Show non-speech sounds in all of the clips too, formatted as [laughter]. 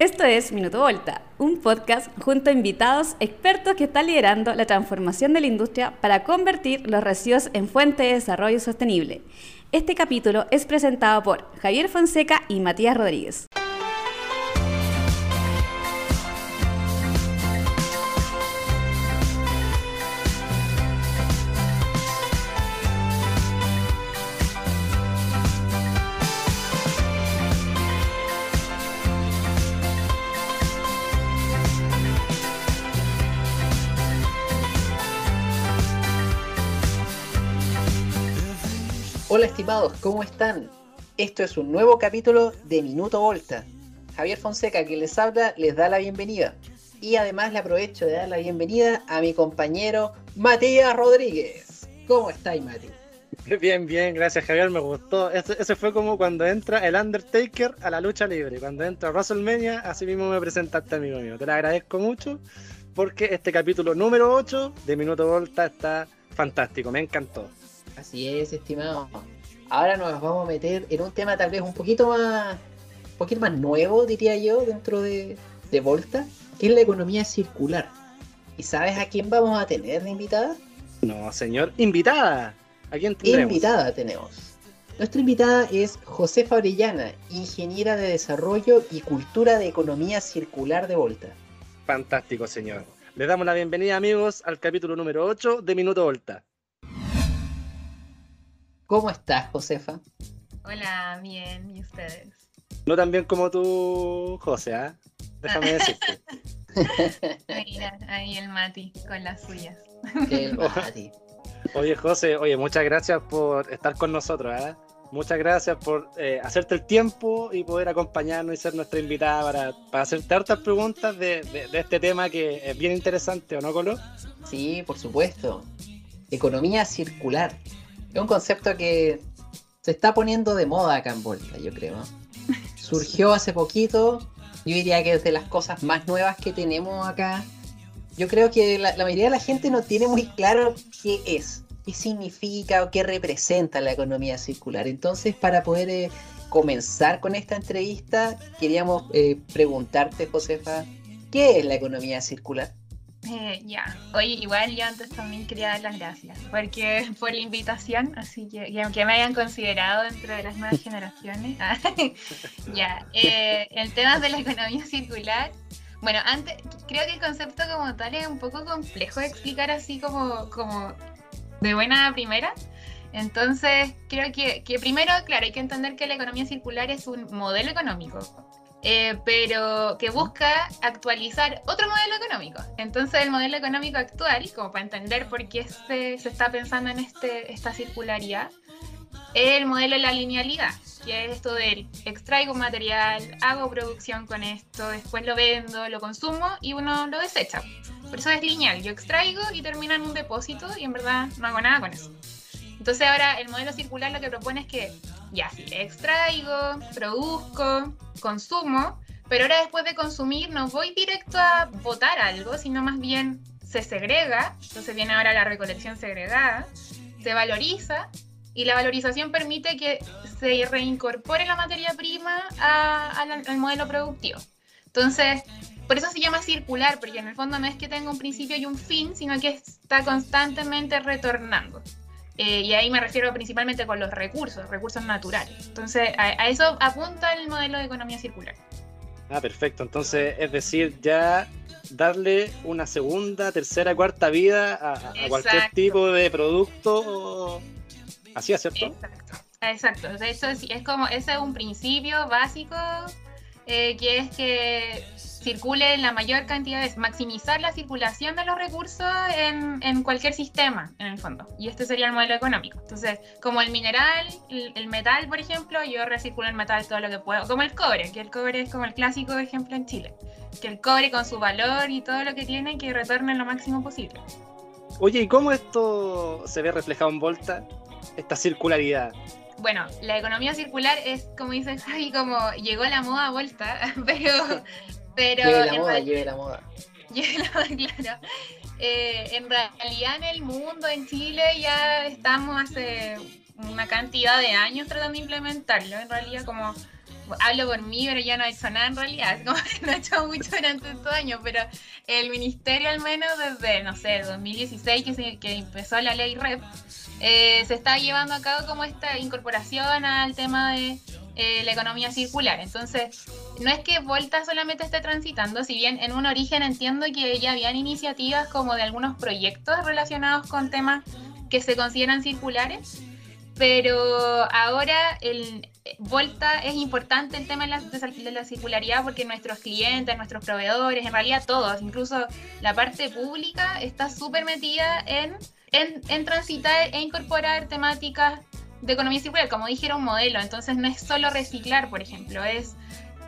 Esto es Minuto Volta, un podcast junto a invitados expertos que están liderando la transformación de la industria para convertir los residuos en fuente de desarrollo sostenible. Este capítulo es presentado por Javier Fonseca y Matías Rodríguez. Hola estimados, ¿cómo están? Esto es un nuevo capítulo de Minuto Volta. Javier Fonseca, que les habla, les da la bienvenida. Y además le aprovecho de dar la bienvenida a mi compañero Matías Rodríguez. ¿Cómo estáis, Mati? Bien, bien, gracias Javier, me gustó. Ese, fue como cuando entra el Undertaker a la lucha libre. Cuando entra WrestleMania, así mismo me presentaste, amigo mío. Te lo agradezco mucho porque este capítulo número 8 de Minuto Volta está fantástico, me encantó. Así es, estimado. Ahora nos vamos a meter en un tema tal vez un poquito más, un poquito más nuevo, diría yo, dentro de, de Volta, que es la economía circular. ¿Y sabes a quién vamos a tener de invitada? No, señor, invitada. ¿A quién tenemos? Invitada tenemos. Nuestra invitada es Josefa Orellana, ingeniera de desarrollo y cultura de economía circular de Volta. Fantástico, señor. Le damos la bienvenida, amigos, al capítulo número 8 de Minuto Volta. ¿Cómo estás, Josefa? Hola, bien, ¿y ustedes? No tan bien como tú, José, ¿ah? Déjame [laughs] decirte. Mira, ahí el Mati con las suyas. El [laughs] Mati. Oye, José, oye, muchas gracias por estar con nosotros, ¿eh? Muchas gracias por eh, hacerte el tiempo y poder acompañarnos y ser nuestra invitada para, para hacerte hartas preguntas de, de, este tema que es bien interesante, ¿o no, Colo? Sí, por supuesto. Economía circular. Es un concepto que se está poniendo de moda acá en Volta, yo creo. [laughs] Surgió hace poquito, yo diría que es de las cosas más nuevas que tenemos acá. Yo creo que la, mayoría de la gente no tiene muy claro qué es, qué significa o qué representa la economía circular. Entonces, para poder eh, comenzar con esta entrevista, queríamos eh, preguntarte, Josefa, ¿qué es la economía circular? Eh, ya, oye, igual yo antes también quería dar las gracias, porque [laughs] por la invitación, así que, aunque me hayan considerado dentro de las nuevas [laughs] generaciones, [laughs] ya, eh, el tema de la economía circular, bueno, antes, creo que el concepto como tal es un poco complejo de explicar así como, como de buena primera, entonces creo que, que primero, claro, hay que entender que la economía circular es un modelo económico, eh, pero que busca actualizar otro modelo económico. Entonces el modelo económico actual, como para entender por qué se, se está pensando en este, esta circularidad, es el modelo de la linealidad, que es esto de extraigo material, hago producción con esto, después lo vendo, lo consumo y uno lo desecha. Por eso es lineal, yo extraigo y termino en un depósito y en verdad no hago nada con eso. Entonces ahora el modelo circular lo que propone es que ya sí, extraigo, produzco, consumo, pero ahora después de consumir no voy directo a botar algo, sino más bien se segrega, entonces viene ahora la recolección segregada, se valoriza y la valorización permite que se reincorpore la materia prima al modelo productivo. Entonces, por eso se llama circular, porque en el fondo no es que tenga un principio y un fin, sino que está constantemente retornando. Eh, y ahí me refiero principalmente con los recursos, recursos naturales. Entonces, a, eso apunta el modelo de economía circular. Ah, perfecto. Entonces, es decir, ya darle una segunda, tercera, cuarta vida a, cualquier tipo de producto. Así es, ¿cierto? Exacto. Exacto. Eso es, es como, ese es un principio básico eh, que es que circule la mayor cantidad, de maximizar la circulación de los recursos en, en, cualquier sistema, en el fondo. Y este sería el modelo económico. Entonces, como el mineral, el, metal, por ejemplo, yo recirculo el metal todo lo que puedo. Como el cobre, que el cobre es como el clásico ejemplo en Chile. Que el cobre con su valor y todo lo que tiene, que retorne lo máximo posible. Oye, ¿y cómo esto se ve reflejado en Volta? Esta circularidad bueno, la economía circular es, como dice Javi, [laughs] como llegó la moda a vuelta, [laughs] pero pero lleve la moda, [laughs] lleve la moda. Lleve la moda, claro. Eh, en realidad en el mundo, en Chile, ya estamos hace una cantidad de años tratando de implementarlo. En realidad, como hablo por mí, pero ya no he hecho nada en realidad, [laughs] como no he hecho mucho durante estos años, pero el ministerio al menos desde, no sé, 2016 que, que empezó la ley REP, eh, se está llevando a cabo como esta incorporación al tema de eh, la economía circular. Entonces, no es que Volta solamente esté transitando, si bien en un origen entiendo que ya habían iniciativas como de algunos proyectos relacionados con temas que se consideran circulares, pero ahora el, Volta es importante el tema de la, de la, circularidad porque nuestros clientes, nuestros proveedores, en realidad todos, incluso la parte pública, está súper metida en, en, en, transitar e incorporar temáticas de economía circular, como dijera un modelo. Entonces no es solo reciclar, por ejemplo, es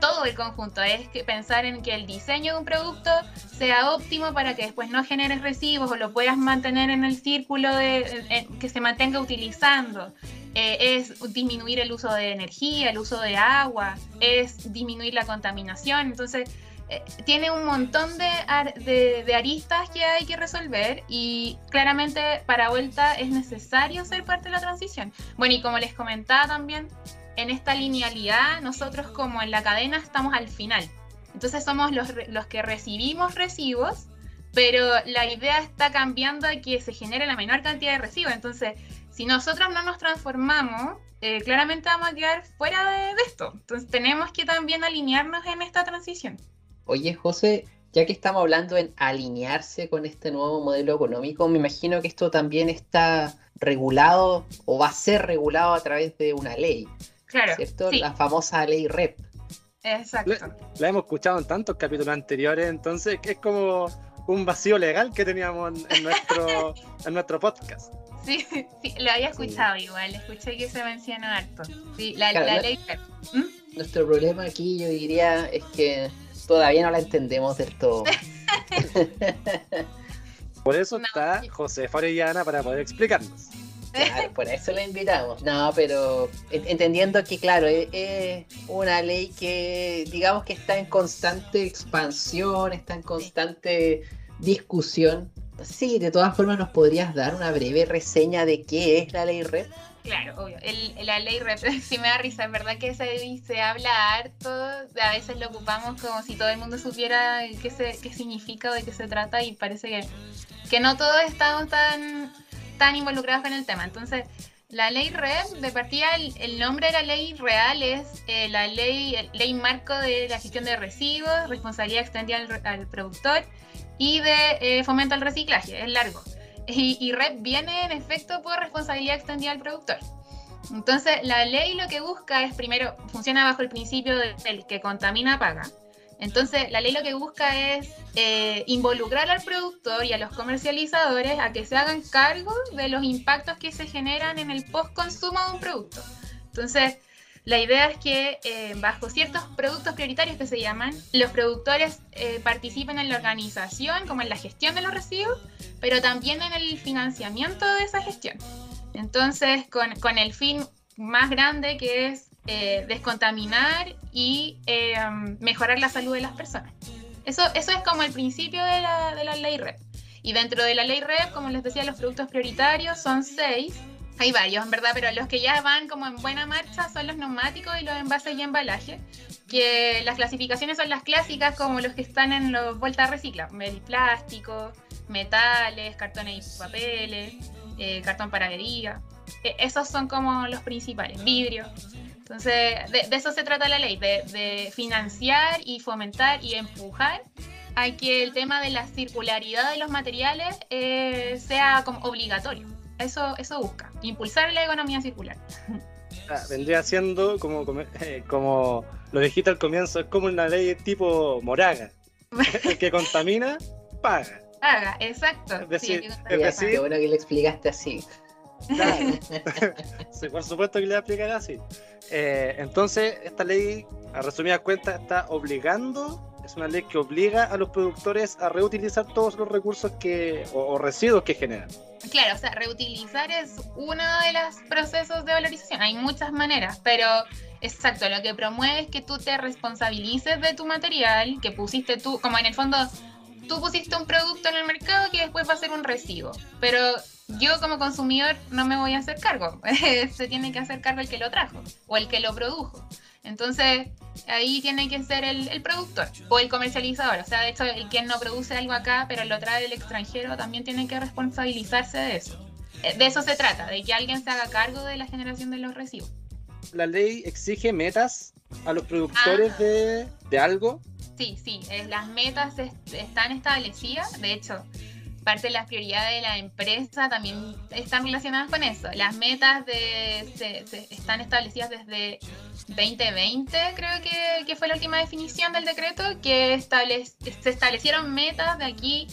todo el conjunto, es que pensar en que el diseño de un producto sea óptimo para que después no generes residuos o lo puedas mantener en el círculo de, que se mantenga utilizando. Eh, es disminuir el uso de energía, el uso de agua, es disminuir la contaminación. Entonces, eh, tiene un montón de, de, aristas que hay que resolver y claramente para vuelta es necesario ser parte de la transición. Bueno, y como les comentaba también, en esta linealidad, nosotros como en la cadena estamos al final. Entonces somos los, los que recibimos recibos, pero la idea está cambiando a que se genere la menor cantidad de residuos. Entonces, si nosotros no nos transformamos, eh, claramente vamos a quedar fuera de, esto. Entonces tenemos que también alinearnos en esta transición. Oye, José, ya que estamos hablando en alinearse con este nuevo modelo económico, me imagino que esto también está regulado o va a ser regulado a través de una ley. Claro. ¿Cierto? La famosa ley REP. Exacto. La, hemos escuchado en tantos capítulos anteriores, entonces es como un vacío legal que teníamos en, nuestro, [laughs] en nuestro podcast. Sí, sí, lo había escuchado igual, escuché que se menciona harto. Sí, la, ley REP. ¿Mm? Nuestro problema aquí, yo diría, es que todavía no la entendemos del todo. [laughs] [laughs] Por eso está José Farellana para poder explicarnos. Claro, por eso la invitamos. No, pero entendiendo que, claro, es, una ley que, digamos que está en constante expansión, está en constante discusión. Sí, de todas formas, ¿nos podrías dar una breve reseña de qué es la ley REP? Claro, obvio. la ley REP [laughs] sí me da risa, en verdad que se, se habla harto, a veces lo ocupamos como si todo el mundo supiera qué, se, qué significa o de qué se trata y parece que, que no todos estamos tan involucrados en el tema. Entonces, la ley REP, de partida, el, nombre de la ley real es eh, la ley, ley marco de la gestión de residuos, responsabilidad extendida al, productor y de eh, fomento al reciclaje, es largo. [laughs] Y, y, REP viene en efecto por responsabilidad extendida al productor. Entonces, la ley lo que busca es, primero, funciona bajo el principio del que contamina paga. Entonces, la ley lo que busca es eh, involucrar al productor y a los comercializadores a que se hagan cargo de los impactos que se generan en el post-consumo de un producto. Entonces, la idea es que eh, bajo ciertos productos prioritarios que se llaman, los productores eh, participen en la organización, como en la gestión de los residuos, pero también en el financiamiento de esa gestión. Entonces, con, con el fin más grande que es eh, descontaminar y eh, mejorar la salud de las personas. Eso, eso es como el principio de la, de la ley REP. Y dentro de la ley REP, como les decía, los productos prioritarios son seis. Hay varios, en verdad, pero los que ya van como en buena marcha son los neumáticos y los envases y embalaje, que las clasificaciones son las clásicas como los que están en los vueltas recicla, plástico, metales, cartones y papeles, eh, cartón para herida. E, esos son como los principales, vidrio. Entonces, de, eso se trata la ley, de, financiar y fomentar y empujar a que el tema de la circularidad de los materiales eh, sea como obligatorio. Eso, eso busca, impulsar la economía circular. Ah, vendría siendo como, eh, como, lo dijiste al comienzo, es como una ley tipo Moraga. [laughs] El que contamina, paga. Paga, exacto. Es decir, Qué bueno que le explicaste así. [laughs] por supuesto que le voy a explicar así. Eh, entonces, esta ley, a resumidas cuentas, está obligando, es una ley que obliga a los productores a reutilizar todos los recursos que, o, residuos que generan. Claro, o sea, reutilizar es uno de los procesos de valorización. Hay muchas maneras, pero exacto, lo que promueve es que tú te responsabilices de tu material, que pusiste tú, como en el fondo, tú pusiste un producto en el mercado que después va a ser un residuo. Pero yo como consumidor no me voy a hacer cargo, [laughs] se tiene que hacer cargo el que lo trajo o el que lo produjo. Entonces, ahí tiene que ser el, productor o el comercializador. O sea, de hecho, el quien no produce algo acá, pero lo trae del extranjero, también tiene que responsabilizarse de eso. Eh, de eso se trata, de que alguien se haga cargo de la generación de los residuos. ¿La ley exige metas a los productores ah. de, de, algo? Sí, sí, eh, las metas están establecidas. De hecho, parte de las prioridades de la empresa también están relacionadas con eso. Las metas de, están establecidas desde 2020, creo que, que, fue la última definición del decreto, que se establecieron metas de aquí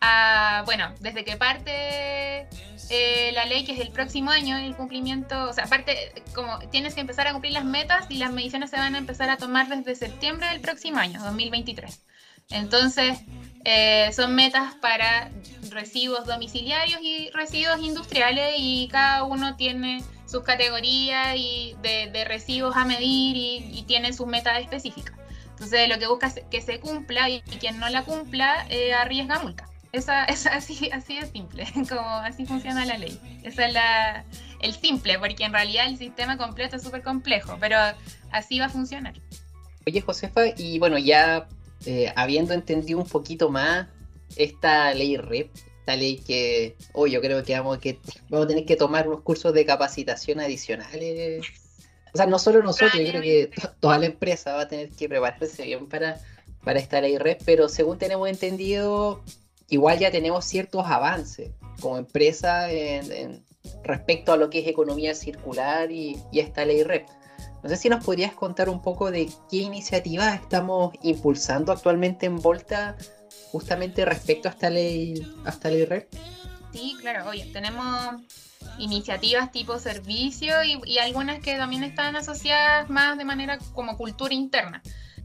a, bueno, desde que parte eh, la ley, que es el próximo año, el cumplimiento, o sea, aparte, como tienes que empezar a cumplir las metas y las mediciones se van a empezar a tomar desde septiembre del próximo año, 2023. Entonces, eh, son metas para residuos domiciliarios y residuos industriales y cada uno tiene sus categorías y de, residuos a medir y, tiene sus metas específicas. Entonces lo que busca es que se cumpla y, quien no la cumpla eh, arriesga multa. Esa, [laughs] es así, así de simple, [laughs] como así funciona la ley. Esa es la, el simple, porque en realidad el sistema completo es súper complejo, pero así va a funcionar. Oye, Josefa, y bueno, ya eh, habiendo entendido un poquito más esta ley REP, esta ley que, hoy yo creo que vamos, que vamos a tener que tomar unos cursos de capacitación adicionales. O sea, no solo nosotros, yo creo que toda la empresa va a tener que prepararse bien para, para esta ley REP, pero según tenemos entendido, igual ya tenemos ciertos avances como empresa en, respecto a lo que es economía circular y, y esta ley REP. No sé si nos podrías contar un poco de qué iniciativas estamos impulsando actualmente en Volta justamente respecto a esta ley, a esta ley red. Sí, claro, oye, tenemos iniciativas tipo servicio y, algunas que también están asociadas más de manera como cultura interna.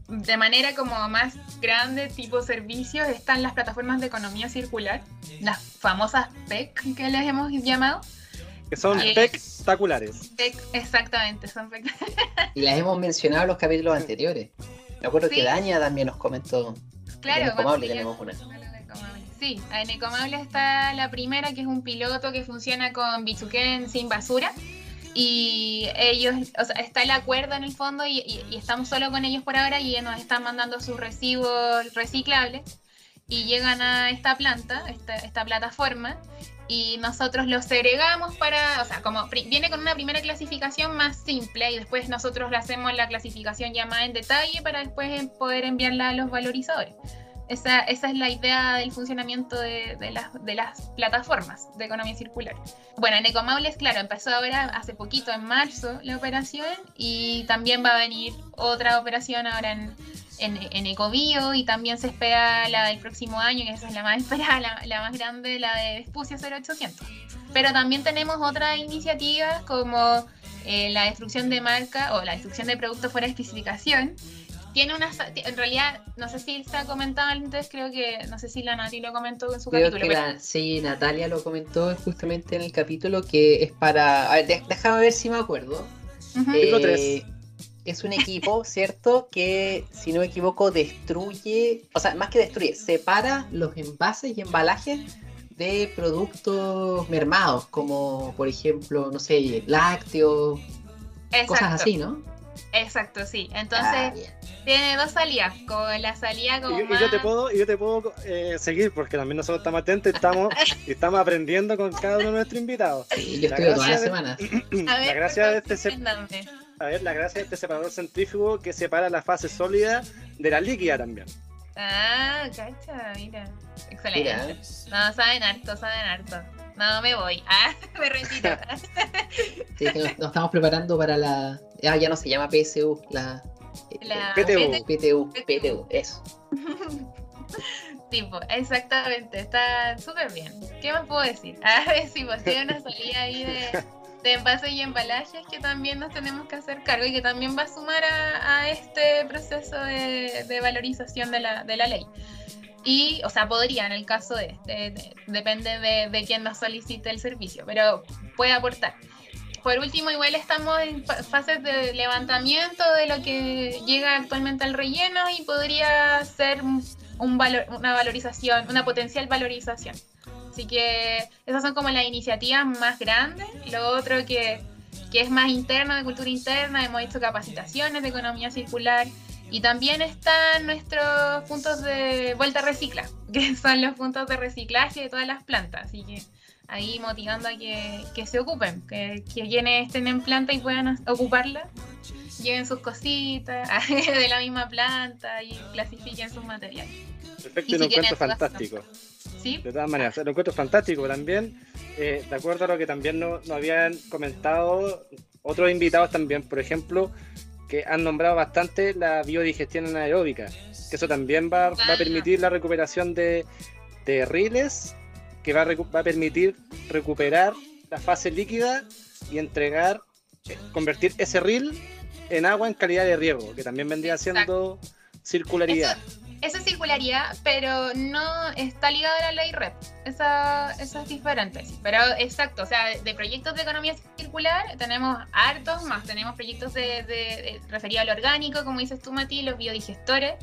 De manera como más grande, tipo servicios, están las plataformas de economía circular, las famosas PEC que les hemos llamado, que son espectaculares. exactamente, son Y las hemos mencionado en los capítulos anteriores. Me acuerdo que Daña también nos comentó. Claro, en Ecomable tenemos una. Sí, en Ecomable está la primera, que es un piloto que funciona con Bichuquén sin basura. Y ellos, o sea, está el acuerdo en el fondo y, estamos solo con ellos por ahora y nos están mandando sus residuos reciclables y llegan a esta planta, esta, esta plataforma, y nosotros los segregamos para, o sea, como viene con una primera clasificación más simple y después nosotros le hacemos la clasificación ya más en detalle para después poder enviarla a los valorizadores. Esa, esa es la idea del funcionamiento de, de, las, de las plataformas de economía circular. Bueno, en Ecomables, claro, empezó ahora hace poquito, en marzo, la operación y también va a venir otra operación ahora en, en, en Ecobio y también se espera la del próximo año, que esa es la más [laughs] esperada, la, más grande, la de Vespucia 0800. Pero también tenemos otras iniciativas como eh, la destrucción de marca o la destrucción de productos fuera de especificación. Tiene una, en realidad, no sé si se ha comentado antes, creo que, no sé si la Nati lo comentó en su capítulo. sí, Natalia lo comentó justamente en el capítulo que es para, a ver, déjame ver si me acuerdo. Uh es un equipo, [laughs] ¿cierto? Que, si no me equivoco, destruye, o sea, más que destruye, separa los envases y embalajes de productos mermados, como por ejemplo, no sé, lácteos, cosas así, ¿no? Exacto, sí. Entonces, ah, tiene dos salidas. Con la salida como. Y, yo te puedo, y yo te puedo eh, seguir, porque también nosotros estamos atentos y estamos, [laughs] y estamos aprendiendo con cada uno de nuestros invitados. Sí, yo estoy todas las semanas. La gracia de [clears throat] este a ver, la gracia de este separador centrífugo que separa la fase sólida de la líquida también. Ah, cacha, mira. Excelente. No, saben harto, saben harto. No, me voy. [laughs] Ah, me retiro. [laughs] sí, nos, estamos preparando para la. Ah, ya no se llama PSU, la. la PTU. PTU, PTU, eso. [laughs] Tipo, exactamente, está súper bien. ¿Qué más puedo decir? Ah, sí, pues tiene una salida ahí de de envases y embalajes que también nos tenemos que hacer cargo y que también va a sumar a, este proceso de, valorización de la, de la, ley. Y, o sea, podría en el caso de, depende de, de quién nos solicite el servicio, pero puede aportar. Por último, igual estamos en fases de levantamiento de lo que llega actualmente al relleno y podría ser un valor, una valorización, una potencial valorización. Así que esas son como las iniciativas más grandes. Lo otro que, que es más interno, de cultura interna, hemos hecho capacitaciones de economía circular. Y también están nuestros puntos de vuelta recicla, [laughs] que son los puntos de reciclaje de todas las plantas. Así que ahí motivando a que, que se ocupen, que, que, quienes estén en planta y puedan ocuparla, lleven sus cositas [laughs] de la misma planta y clasifiquen sus materiales. Perfecto, y, lo encuentro fantástico. ¿Sí? De todas maneras, lo encuentro fantástico también. Eh, de acuerdo a lo que también nos no habían comentado otros invitados también, por ejemplo, que han nombrado bastante la biodigestión anaeróbica, que eso también va, va a permitir la recuperación de, de riles, que va a, va a permitir recuperar la fase líquida y entregar, eh, convertir ese ril en agua en calidad de riego, que también vendría siendo circularidad. Eso, es circularidad, pero no está ligado a la ley REP. Eso, eso es diferente. Pero exacto, o sea, de proyectos de economía circular tenemos hartos más. Tenemos proyectos de, de, referidos al orgánico, como dices tú, Mati, los biodigestores.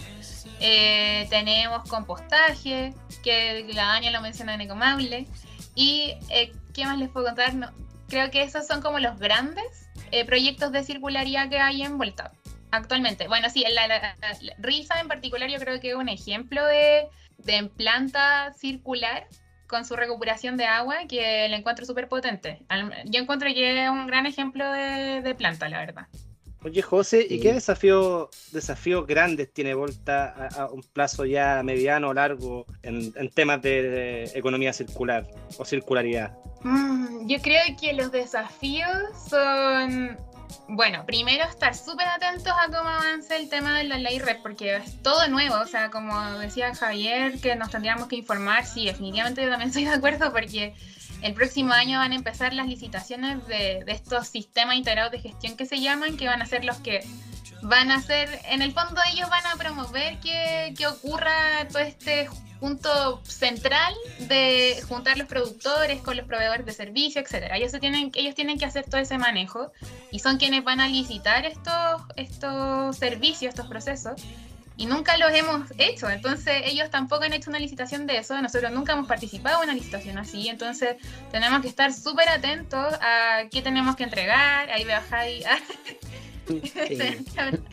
Eh, tenemos compostaje, que la Dania lo menciona en Ecomable. Y, eh, ¿qué más les puedo contar? No, creo que esos son como los grandes eh, proyectos de circularidad que hay en Volta actualmente. Bueno, sí, la, la, la, Risa en particular yo creo que es un ejemplo de, de planta circular con su recuperación de agua que la encuentro súper potente. Yo encuentro que es un gran ejemplo de, de planta, la verdad. Oye, José, ¿y qué desafío, desafíos grandes tiene Volta a, a, un plazo ya mediano o largo en, en temas de, de, economía circular o circularidad? Mm, yo creo que los desafíos son bueno, primero estar súper atentos a cómo avanza el tema de la ley REP, porque es todo nuevo, o sea, como decía Javier, que nos tendríamos que informar, sí, definitivamente yo también [laughs] estoy de acuerdo, porque el próximo año van a empezar las licitaciones de, de estos sistemas integrados de gestión que se llaman, que van a ser los que van a ser, en el fondo ellos van a promover que, que ocurra todo este punto central de juntar los productores con los proveedores de servicios, etcétera. Ellos se tienen, ellos tienen que hacer todo ese manejo y son quienes van a licitar estos, estos servicios, estos procesos. Y nunca los hemos hecho, entonces ellos tampoco han hecho una licitación de eso, nosotros nunca hemos participado en una licitación así, entonces tenemos que estar súper atentos a qué tenemos que entregar, ahí veo a Javi, Sí. [laughs]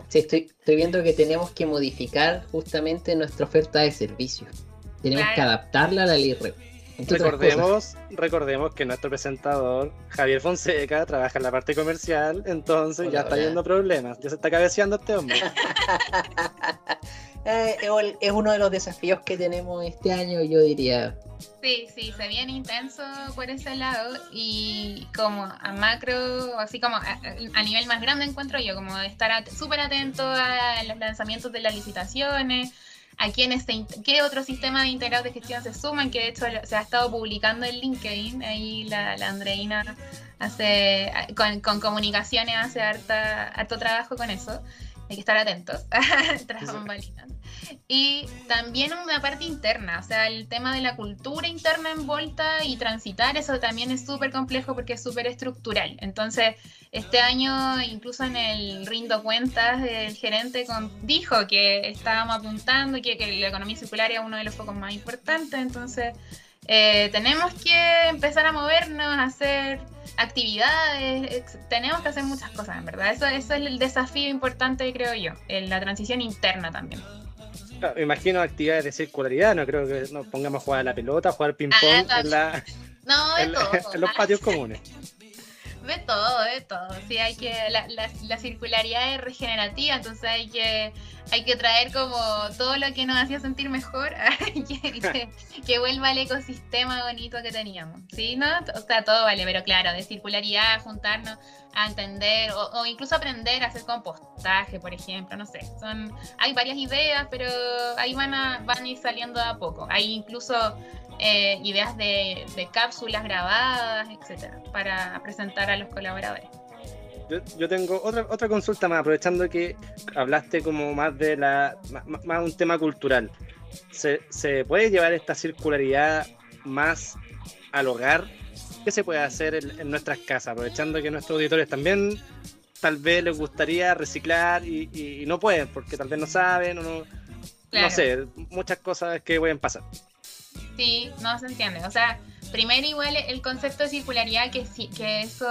sí, estoy, estoy viendo que tenemos que modificar justamente nuestra oferta de servicios. Tenemos claro. que adaptarla a la ley REP. Recordemos, recordemos que nuestro presentador, Javier Fonseca, trabaja en la parte comercial, entonces Hola, ya está viendo problemas, ya se está cabeceando este hombre. [laughs] eh, es uno de los desafíos que tenemos este año, yo diría. Sí, sí, se viene intenso por ese lado y como a macro, así como a, a nivel más grande encuentro yo, como estar súper atento a los lanzamientos de las licitaciones, a quiénes se, qué otro sistema de integrados de gestión se suman, que de hecho se ha estado publicando en LinkedIn, ahí la, la Andreina hace, con, con, comunicaciones hace harta, harto trabajo con eso, hay que estar atentos, [laughs] tras bambalinas. Y también una parte interna, o sea, el tema de la cultura interna envuelta y transitar, eso también es súper complejo porque es súper estructural. Entonces, este año, incluso en el rindo cuentas, el gerente con, dijo que estábamos apuntando que, que la economía circular era uno de los focos más importantes. Entonces, eh, tenemos que empezar a movernos, a hacer actividades, tenemos que hacer muchas cosas, en verdad. Eso, eso es el desafío importante, creo yo, en la transición interna también. Me imagino actividades de circularidad, no creo que nos pongamos a jugar a la pelota, a jugar ping-pong ah, en, la, [laughs] no, en, en, los patios comunes. De todo, de todo. Sí, hay que. La, la, la, circularidad es regenerativa, entonces hay que, hay que traer como todo lo que nos hacía sentir mejor, [laughs] que, que, que, vuelva al ecosistema bonito que teníamos. ¿Sí? ¿No? O sea, todo vale, pero claro, de circularidad, juntarnos a entender, o, o incluso aprender a hacer compostaje, por ejemplo, no sé. Son, hay varias ideas, pero ahí van a, van a ir saliendo a poco. Hay incluso eh, ideas de, de, cápsulas grabadas, etcétera, para presentar a los colaboradores. Yo, yo, tengo otra, otra consulta más, aprovechando que hablaste como más de la más, más un tema cultural. ¿Se, ¿Se, puede llevar esta circularidad más al hogar? ¿Qué se puede hacer en, en nuestras casas? Aprovechando que nuestros auditores también tal vez les gustaría reciclar y, y, y no pueden, porque tal vez no saben o no, claro. no sé, muchas cosas que pueden pasar. Sí, no se entiende. O sea, primero igual el concepto de circularidad, que, que eso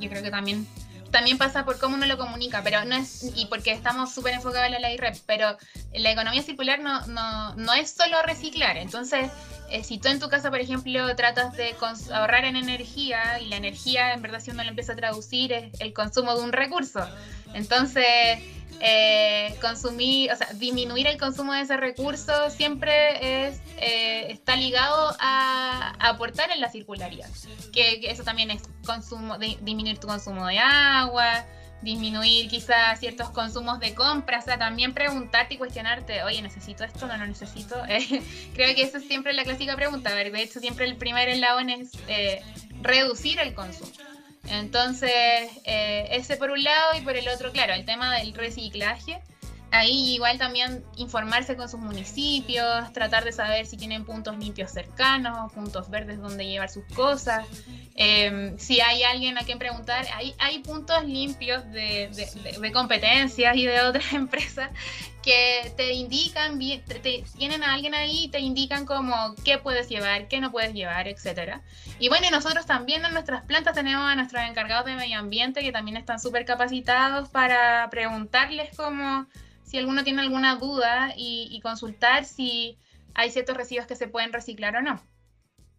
yo creo que también también pasa por cómo uno lo comunica, pero no es, y porque estamos súper enfocados en la ley REP, pero la economía circular no, no, no es solo reciclar. Entonces, eh, si tú en tu casa, por ejemplo, tratas de ahorrar en energía, y la energía, en verdad, si uno lo empieza a traducir, es el consumo de un recurso. Entonces, eh, consumir, o sea, disminuir el consumo de ese recurso siempre es, eh, está ligado a, aportar en la circularidad. Que, eso también es consumo, disminuir tu consumo de agua, disminuir quizás ciertos consumos de compra, o sea, también preguntarte y cuestionarte, oye, ¿necesito esto? ¿No lo necesito? [laughs] creo que esa es siempre la clásica pregunta, de hecho siempre el primer eslabón es eh, reducir el consumo. Entonces, eh, ese por un lado y por el otro, claro, el tema del reciclaje. Ahí igual también informarse con sus municipios, tratar de saber si tienen puntos limpios cercanos, puntos verdes donde llevar sus cosas. Em, si hay alguien a quien preguntar, hay, hay puntos limpios de, de, competencias y de otras [laughs] empresas que te indican, te, tienen a alguien ahí y te indican como qué puedes llevar, qué no puedes llevar, etcétera. Y bueno, nosotros también en nuestras plantas tenemos a nuestros encargados de medio ambiente que también están súper capacitados para preguntarles como si alguno tiene alguna duda y, consultar si hay ciertos residuos que se pueden reciclar o no.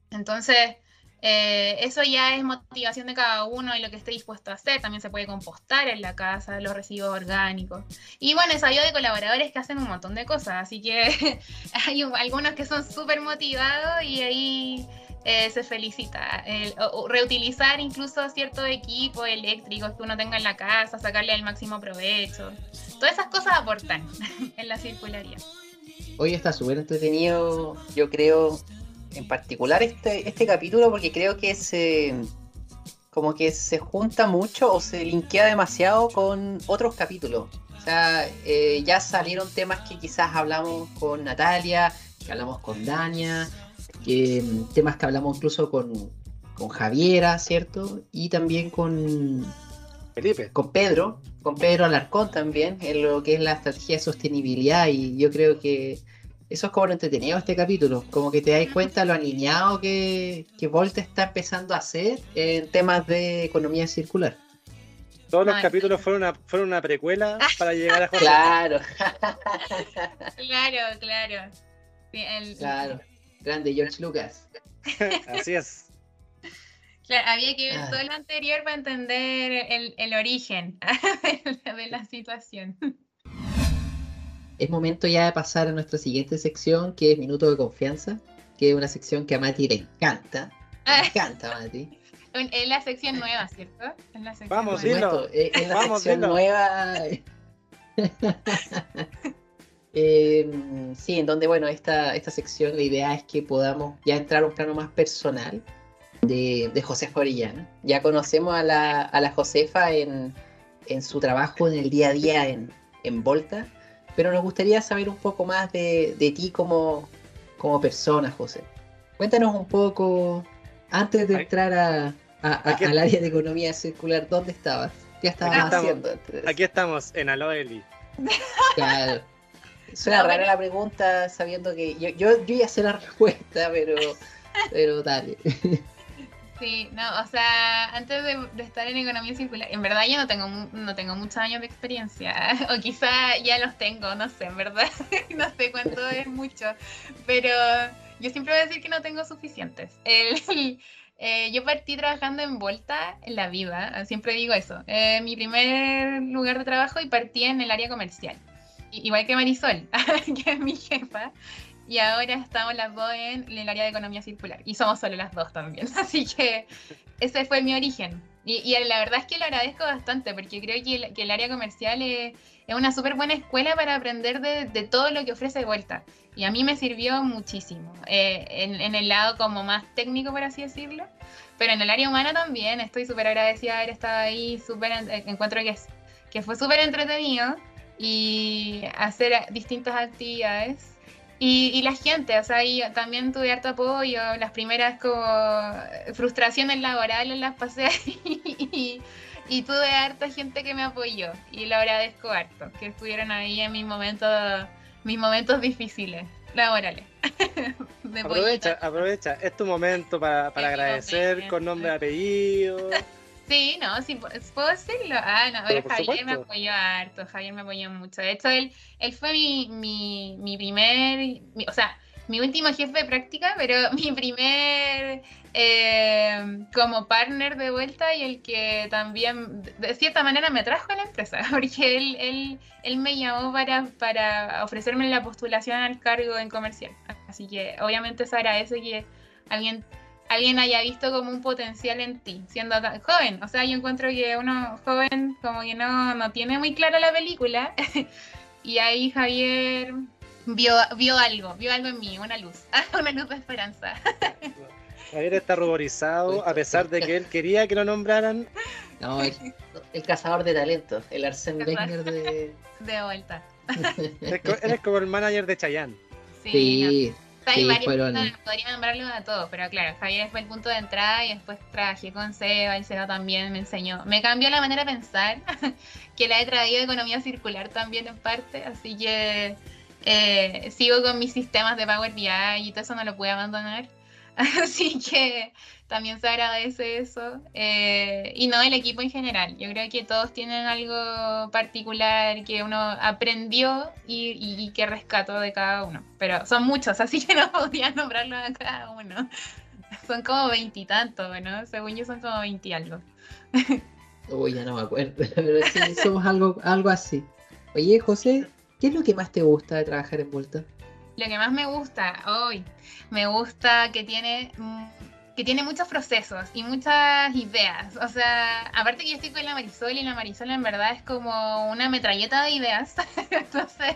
Entonces, eh, eso ya es motivación de cada uno y lo que esté dispuesto a hacer. También se puede compostar en la casa los residuos orgánicos. Y bueno, ayuda de colaboradores que hacen un montón de cosas. Así que [laughs] hay algunos que son súper motivados y ahí eh, se felicita. reutilizar incluso ciertos equipos eléctricos que uno tenga en la casa, sacarle el máximo provecho. Todas esas cosas aportan [laughs] en la circularidad. Hoy está súper entretenido, yo creo, en particular este, este capítulo, porque creo que se como que se junta mucho o se linkea demasiado con otros capítulos. O sea, eh, ya salieron temas que quizás hablamos con Natalia, que hablamos con Dania, temas que hablamos incluso con, con Javiera, ¿cierto? Y también con Felipe. Con Pedro, con Pedro Alarcón también, en lo que es la estrategia de sostenibilidad. Y yo creo que eso es como lo entretenido este capítulo, como que te das cuenta lo alineado que, que Volta está empezando a hacer en temas de economía circular. Todos los capítulos fueron una, fueron una precuela [laughs] para llegar a José. Claro. claro, claro. Claro. Grande George Lucas. [laughs] Así es. Claro, había que ver ah. todo lo anterior para entender el, origen [laughs] de la situación. Es momento ya de pasar a nuestra siguiente sección, que es Minuto de Confianza, que es una sección que a Mati le encanta. Le ah. encanta, Mati. Es la sección nueva, ¿cierto? Vamos, dilo. Es la Vamos, sección nueva. [laughs] Eh, sí, en donde, bueno, esta, esta sección, la idea es que podamos ya entrar a un plano más personal de, de Josefa Orellana. Ya conocemos a la, a la Josefa en, en, su trabajo en el día a día en, en Volta, pero nos gustaría saber un poco más de, de ti como, como persona, José. Cuéntanos un poco, antes de entrar a, al área de economía circular, ¿dónde estabas? ¿Qué estabas haciendo? Aquí estamos, en Aloeli. Claro. Suena rara la pregunta sabiendo que yo, yo, yo ya sé la [laughs] respuesta, pero, pero dale. Sí, no, o sea, antes de, estar en economía circular, en verdad yo no tengo no tengo muchos años de experiencia, [laughs] o quizá ya los tengo, no sé, en verdad, [laughs] no sé cuánto es mucho, pero yo siempre voy a decir que no tengo suficientes. [laughs] Eh, yo partí trabajando en Volta en la vida, siempre digo eso, eh, mi primer lugar de trabajo y partí en el área comercial igual que Marisol, que es mi jefa, y ahora estamos las dos en, el área de economía circular, y somos solo las dos también, [laughs] así que ese fue mi origen. Y, la verdad es que lo agradezco bastante, porque creo que el, que el área comercial es, es una súper buena escuela para aprender de, de, todo lo que ofrece de vuelta. Y a mí me sirvió muchísimo, eh, en, en, el lado como más técnico, por así decirlo, pero en el área humana también estoy súper agradecida de haber estado ahí, súper encuentro que, es, que fue súper entretenido y hacer distintas actividades. Y, la gente, o sea, y también tuve harto apoyo, las primeras como frustraciones laborales las pasé [laughs] y, y, tuve harta gente que me apoyó y lo agradezco harto, que estuvieron ahí en mis momentos, mis momentos difíciles laborales. [laughs] aprovecha, aprovecha, es tu momento para, para agradecer con nombre y apellido. Sí, no, sí, puedo decirlo. Ah, no, Pero Javier me apoyó harto, Javier me apoyó mucho. De hecho, él, él fue mi, mi, mi primer, mi- o sea, mi último jefe de práctica, pero [laughs] mi primer eh, como partner de vuelta y el que también, de cierta manera, me trajo a la empresa, [laughs] porque él, él, él me llamó para, para ofrecerme la postulación al cargo en comercial. Así que obviamente se agradece que alguien alguien haya visto como un potencial en ti, siendo tan joven. O sea, yo encuentro que uno joven como que no, no tiene muy clara la película. [laughs] y ahí Javier vio, vio algo, vio algo en mí, una luz, [laughs] una luz de esperanza. Javier está ruborizado a pesar de que él quería que lo nombraran. No, el, el cazador de talentos, el Arsène Wenger de. [laughs] De vuelta. Eres co- Eres como el manager de Chayanne. Sí, hay varios, fueron- podría nombrarlos a todos, pero claro, Javier fue el punto de entrada y después trabajé con Seba, y Seba también me enseñó. Me cambió la manera de pensar, [laughs] que la he traído de economía circular también en parte, así que eh, sigo con mis sistemas de Power BI y todo eso no lo pude abandonar. [laughs] Así que también se agradece eso. Eh, y no el equipo en general. Yo creo que todos tienen algo particular que uno aprendió y, y- y que rescató de cada uno. Pero son muchos, [laughs] así que no podía nombrarlo a cada uno. Son como veintitantos, ¿no? Según yo son como veinti algo. Uy, ya no me acuerdo. [laughs] Pero sí, somos algo, algo así. Oye, José, ¿qué es lo que más te gusta de trabajar en Volta? Lo que más me gusta hoy, me gusta que tiene, que tiene muchos procesos y muchas ideas. O sea, aparte que yo estoy con la Marisol y la Marisol en verdad es como una metralleta de ideas. [laughs] Entonces,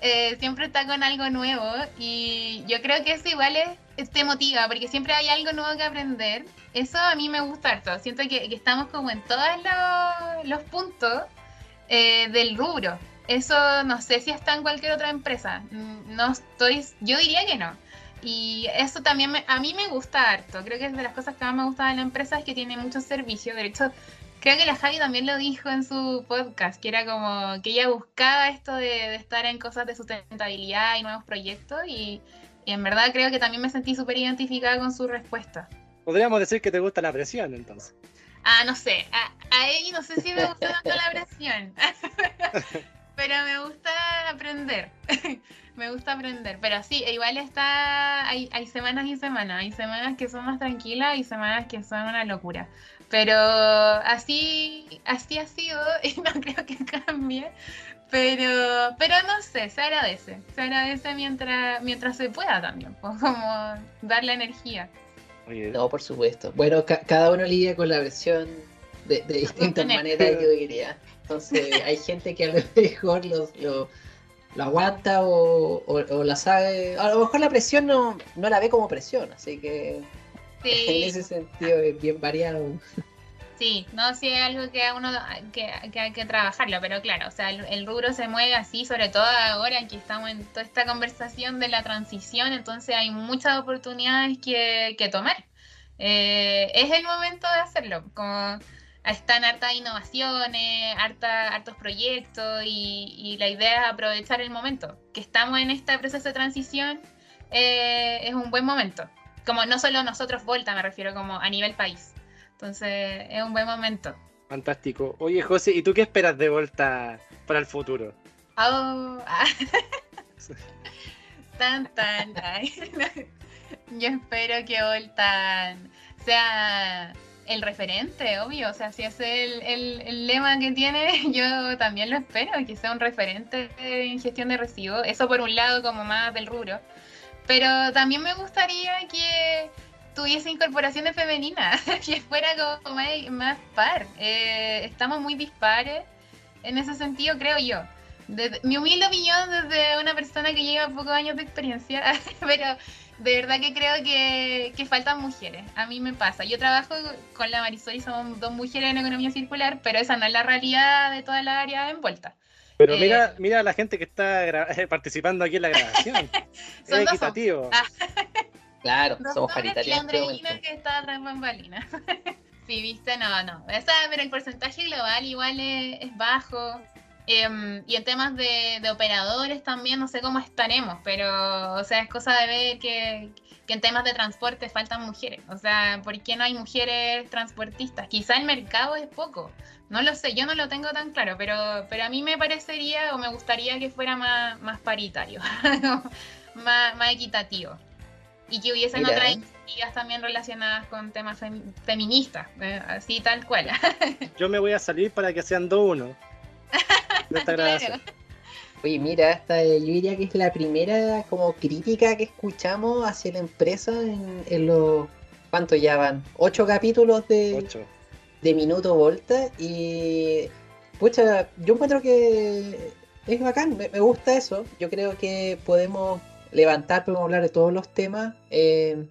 eh, siempre está con algo nuevo y yo creo que eso igual es, te motiva porque siempre hay algo nuevo que aprender. Eso a mí me gusta harto. Siento que, que estamos como en todos los, los puntos eh, del rubro. Eso no sé si está en cualquier otra empresa. Mm, No estoy, yo diría que no. Y eso también me- a mí me gusta harto. Creo que es de las cosas que más me gusta de la empresa es que tiene muchos servicios. De hecho, creo que la Javi también lo dijo en su podcast, que era como que ella buscaba esto de, de estar en cosas de sustentabilidad y nuevos proyectos. Y, y en verdad creo que también me sentí súper identificada con su respuesta. Podríamos decir que te gusta la presión, entonces. Ah, no sé. A, a ella no sé si me gusta tanto la presión. [laughs] Pero me gusta aprender. [laughs] me gusta aprender. Pero sí, igual está. Hay, hay semanas y semanas. Hay semanas que son más tranquilas y semanas que son una locura. Pero así, así ha sido [laughs] y no creo que cambie. Pero, pero no sé, se agradece. Se agradece mientras, mientras se pueda también. pues, [laughs] como darle energía. No, por supuesto. Bueno, ca- cada uno lidia con la presión de, de distintas maneras, yo diría. Entonces, hay gente que a lo [laughs] mejor lo, lo, lo aguanta o, o- o la sabe. A lo mejor la presión no, no la ve como presión, así que [laughs] en ese sentido es bien variado. Sí, no, sí es algo que a uno que, que hay que trabajarlo, pero claro, o sea, el, el rubro se mueve así, sobre todo ahora que estamos en toda esta conversación de la transición, entonces hay muchas oportunidades que, que tomar. Eh, es el momento de hacerlo, como están hartas innovaciones, harta, hartos proyectos y, y la idea es aprovechar el momento, que estamos en este proceso de transición, eh, es un buen momento. Como no solo nosotros, Volta, me refiero como a nivel país. Entonces es un buen momento. fantástico. Oye, José, ¿y tú qué esperas de vuelta para el futuro? Oh, ah. [laughs] tan, tan. ay. [laughs] Yo espero que Voltan sea el referente, obvio. O sea, si es el, el- lema que tiene, [laughs] yo también lo espero, que sea un referente en gestión de residuos. Eso por un lado como más del rubro. Pero también me gustaría que tuviese incorporaciones femeninas, [laughs] que fuera como más, más par. Eh, estamos muy dispares en ese sentido, creo yo. Desde- mi humilde opinión desde una persona que lleva pocos años de experiencia, [laughs] pero de verdad que creo que, que faltan mujeres. A mí me pasa. Yo trabajo con la Marisol y somos dos mujeres en economía circular, pero esa no es la realidad de toda la área envuelta. Pero Eh, mira, mira a la gente que está gra- [laughs] participando aquí en la grabación. [laughs] es Son dos equitativo. Ah, Claro, Dos somos hombres y la paritarios Andreina que está atrás bambalinas. sí, viste, no, no. O sea, pero el porcentaje global igual es, es bajo. Em, y en temas de, de operadores también no sé cómo estaremos, pero o sea, es cosa de ver que que en temas de transporte faltan mujeres. O sea, ¿por qué no hay mujeres transportistas? Quizá el mercado es poco. No lo sé, yo no lo tengo tan claro, pero, pero a mí me parecería o me gustaría que fuera más, más paritario, [laughs] más, más equitativo. Y que hubiesen Mira. otras iniciativas también relacionadas con temas fem- feministas, eh, así tal cual. [laughs] Yo me voy a salir para que sean 2-1 de esta grabación. Oye, mira, esta yo diría que es la primera como crítica que escuchamos hacia la empresa en, en los... ¿Cuánto ya van? Ocho capítulos de, 8. de Minuto Volta y... Pucha, yo encuentro que es bacán, me, me gusta eso. Yo creo que podemos levantar, podemos hablar de todos los temas, eh,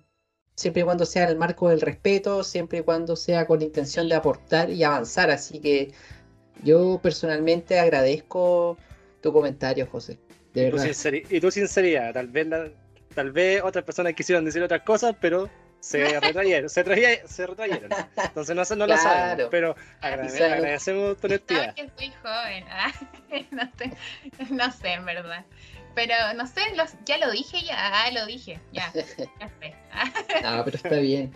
siempre y cuando sea en el marco del respeto, siempre y cuando sea con la intención de aportar y avanzar. Así que yo personalmente agradezco tu comentario, José. De Y tu, y sinceridad, tal vez, la- tal vez otras personas quisieron decir otras cosas, pero se [laughs] retrayeron, se, traía- se retrayeron. Entonces no, no lo Claro. sabemos, pero agrade- agradecemos tu Sabes honestidad. que soy joven, [laughs] ah, no, sé, no sé, en verdad. Pero no sé, los- ya lo dije, ya, ah, lo dije, ya, [laughs] ya sé. ah. No, pero está bien.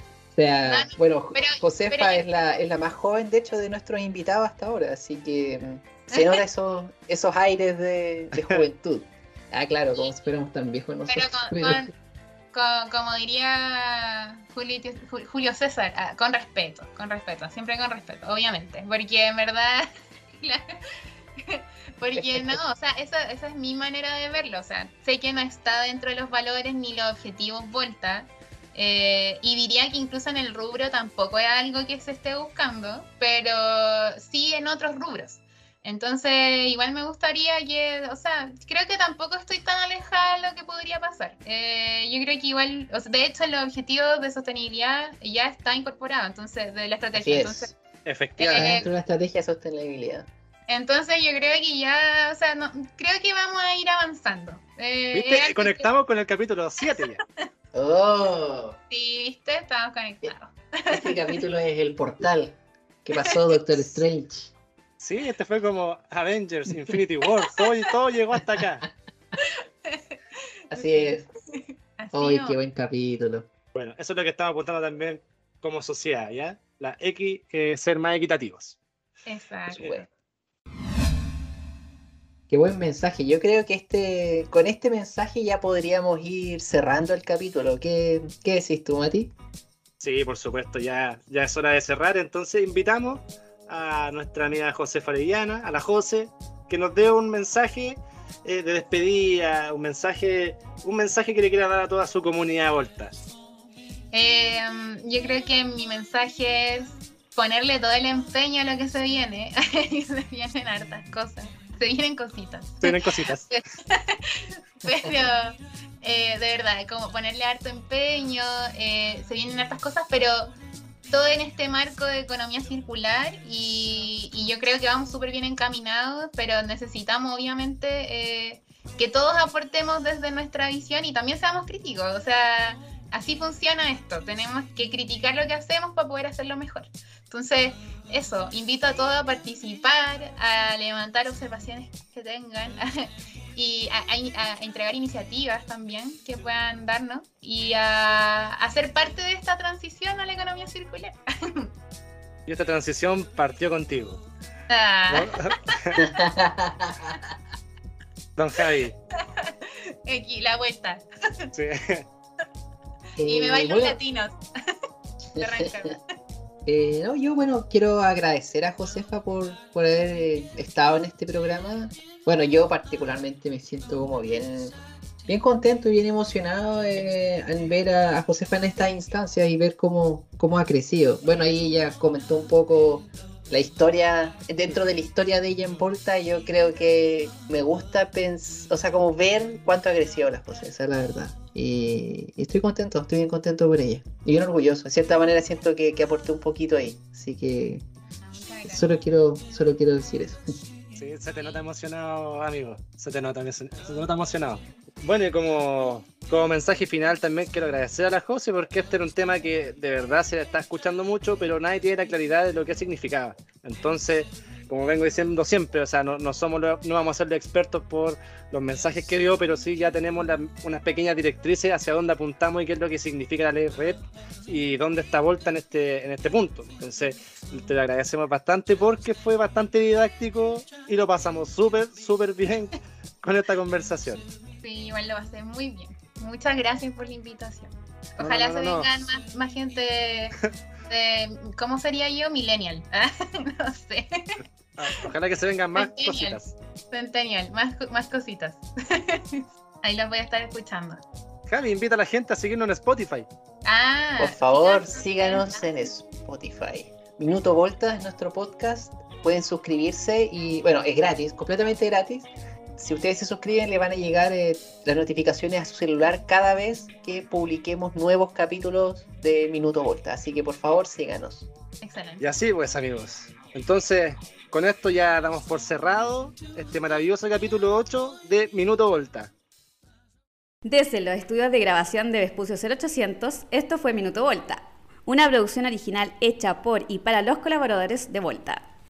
Sea, No, bueno, pero- Josefa pero- es, la, es la más joven, de hecho, de nuestros invitados hasta ahora, así que mm, se [laughs] nota esos, esos aires de, de juventud. [laughs] Ah, claro, como si fuéramos tan viejos Pero nosotros. pero- con- con- como diría Julio, Ju- Julio César, ah, con respeto, con respeto, siempre con respeto, obviamente, porque en verdad, [laughs] la- porque no, o sea, esa, esa es mi manera de verlo, o sea, sé que no está dentro de los valores ni los objetivos Volta, eh, y diría que incluso en el rubro tampoco es algo que se esté buscando, pero sí en otros rubros. Entonces, igual me gustaría que, o sea, creo que tampoco estoy tan alejada de lo que podría pasar. Eh, yo creo que igual, o sea, de hecho, los objetivos de sostenibilidad ya está incorporado, entonces, de la Así estrategia. es. Entonces, Efectivamente. Eh, la estrategia de sostenibilidad. entonces, yo creo que ya, o sea, no, creo que vamos a ir avanzando. Eh, ¿Viste? que- Conectamos con el capítulo 7 ya. [laughs] ¡Oh! Sí, viste, estamos conectados. Este capítulo es el portal. ¿Qué pasó, [laughs] Doctor Strange? Sí, este fue como Avengers, Infinity War, todo, todo llegó hasta acá. Así es. Así ¡Ay, no. qué buen capítulo! Bueno, eso es lo que estamos apuntando también como sociedad, ¿ya? La X, eh, ser más equitativos. Exacto. Bueno. Qué buen mensaje. Yo creo que este, con este mensaje ya podríamos ir cerrando el capítulo. ¿Qué, qué decís tú, Mati? Sí, por supuesto, ya, ya es hora de cerrar. Entonces invitamos a nuestra amiga José Farellana, a la José, que nos dé un mensaje eh, de despedida, un mensaje, un mensaje que le quiera dar a toda su comunidad Volta. Eh, yo creo que mi mensaje es ponerle todo el empeño a lo que se viene. y [laughs] se vienen hartas cosas. Se vienen cositas. Tienen cositas. [laughs] Pero eh, de verdad, como ponerle harto empeño, eh, se vienen hartas cosas, pero todo en este marco de economía circular y, y yo creo que vamos súper bien encaminados, pero necesitamos obviamente eh, que todos aportemos desde nuestra visión y también seamos críticos. O sea, así funciona esto. Tenemos que criticar lo que hacemos para poder hacerlo mejor. Entonces, eso, invito a todos a participar, a levantar observaciones que tengan [laughs] y a, a- a entregar iniciativas también que puedan darnos y a, a ser parte de esta transición a la economía circular. [laughs] Y esta transición partió contigo. Ah, ¿no? [laughs] Don Javi. aquí, la vuelta. Sí. Y me Eh, bueno, latinos. Eh, no, yo bueno, quiero agradecer a Josefa por, por haber eh, estado en este programa. Bueno, yo particularmente me siento como bien, bien contento y bien emocionado eh, en ver a, Josefa en estas instancias y ver cómo, cómo ha crecido. Bueno, ahí ella comentó un poco la historia, dentro de la historia de ella en Volta, yo creo que me gusta pensar, o sea, como ver cuánto ha crecido esa es la verdad. Y, y estoy contento, estoy bien contento por ella. Y bien orgulloso, de cierta manera siento que, que aporté un poquito ahí. Así que solo quiero, solo quiero decir eso. Sí, se te nota emocionado, amigo. Se te nota, se te nota emocionado. Bueno, y como, como mensaje final también quiero agradecer a la José porque este era un tema que de verdad se está escuchando mucho, pero nadie tiene la claridad de lo que significaba. Entonces, como vengo diciendo siempre, o sea, no, no somos lo- no vamos a ser los expertos por los mensajes que dio, pero sí ya tenemos la- unas pequeñas directrices hacia dónde apuntamos y qué es lo que significa la ley red y dónde está Volta en este, en este punto. Entonces, te lo agradecemos bastante porque fue bastante didáctico y lo pasamos súper, súper bien [laughs] con esta conversación. Sí, igual lo pasé muy bien. Muchas gracias por la invitación. Ojalá no, no, se no. vengan más, más gente [laughs] de, ¿cómo sería yo? Millennial. Ah, [laughs] no sé. Ah, Ojalá que se vengan más Centennial. cositas. Centennial, más, más cositas. [laughs] Ahí los voy a estar escuchando. Javi, invita a la gente a seguirnos en Spotify. Ah, Por favor, síganos. síganos en Spotify. Minuto Volta es nuestro podcast. Pueden suscribirse y, bueno, es gratis, completamente gratis. Si ustedes se suscriben, le van a llegar eh, las notificaciones a su celular cada vez que publiquemos nuevos capítulos de Minuto Volta. Así que por favor, síganos. Excelente. Y así pues amigos. Entonces, con esto ya damos por cerrado este maravilloso capítulo 8 de Minuto Volta. Desde los estudios de grabación de Vespucio 0800, esto fue Minuto Volta, una producción original hecha por y para los colaboradores de Volta.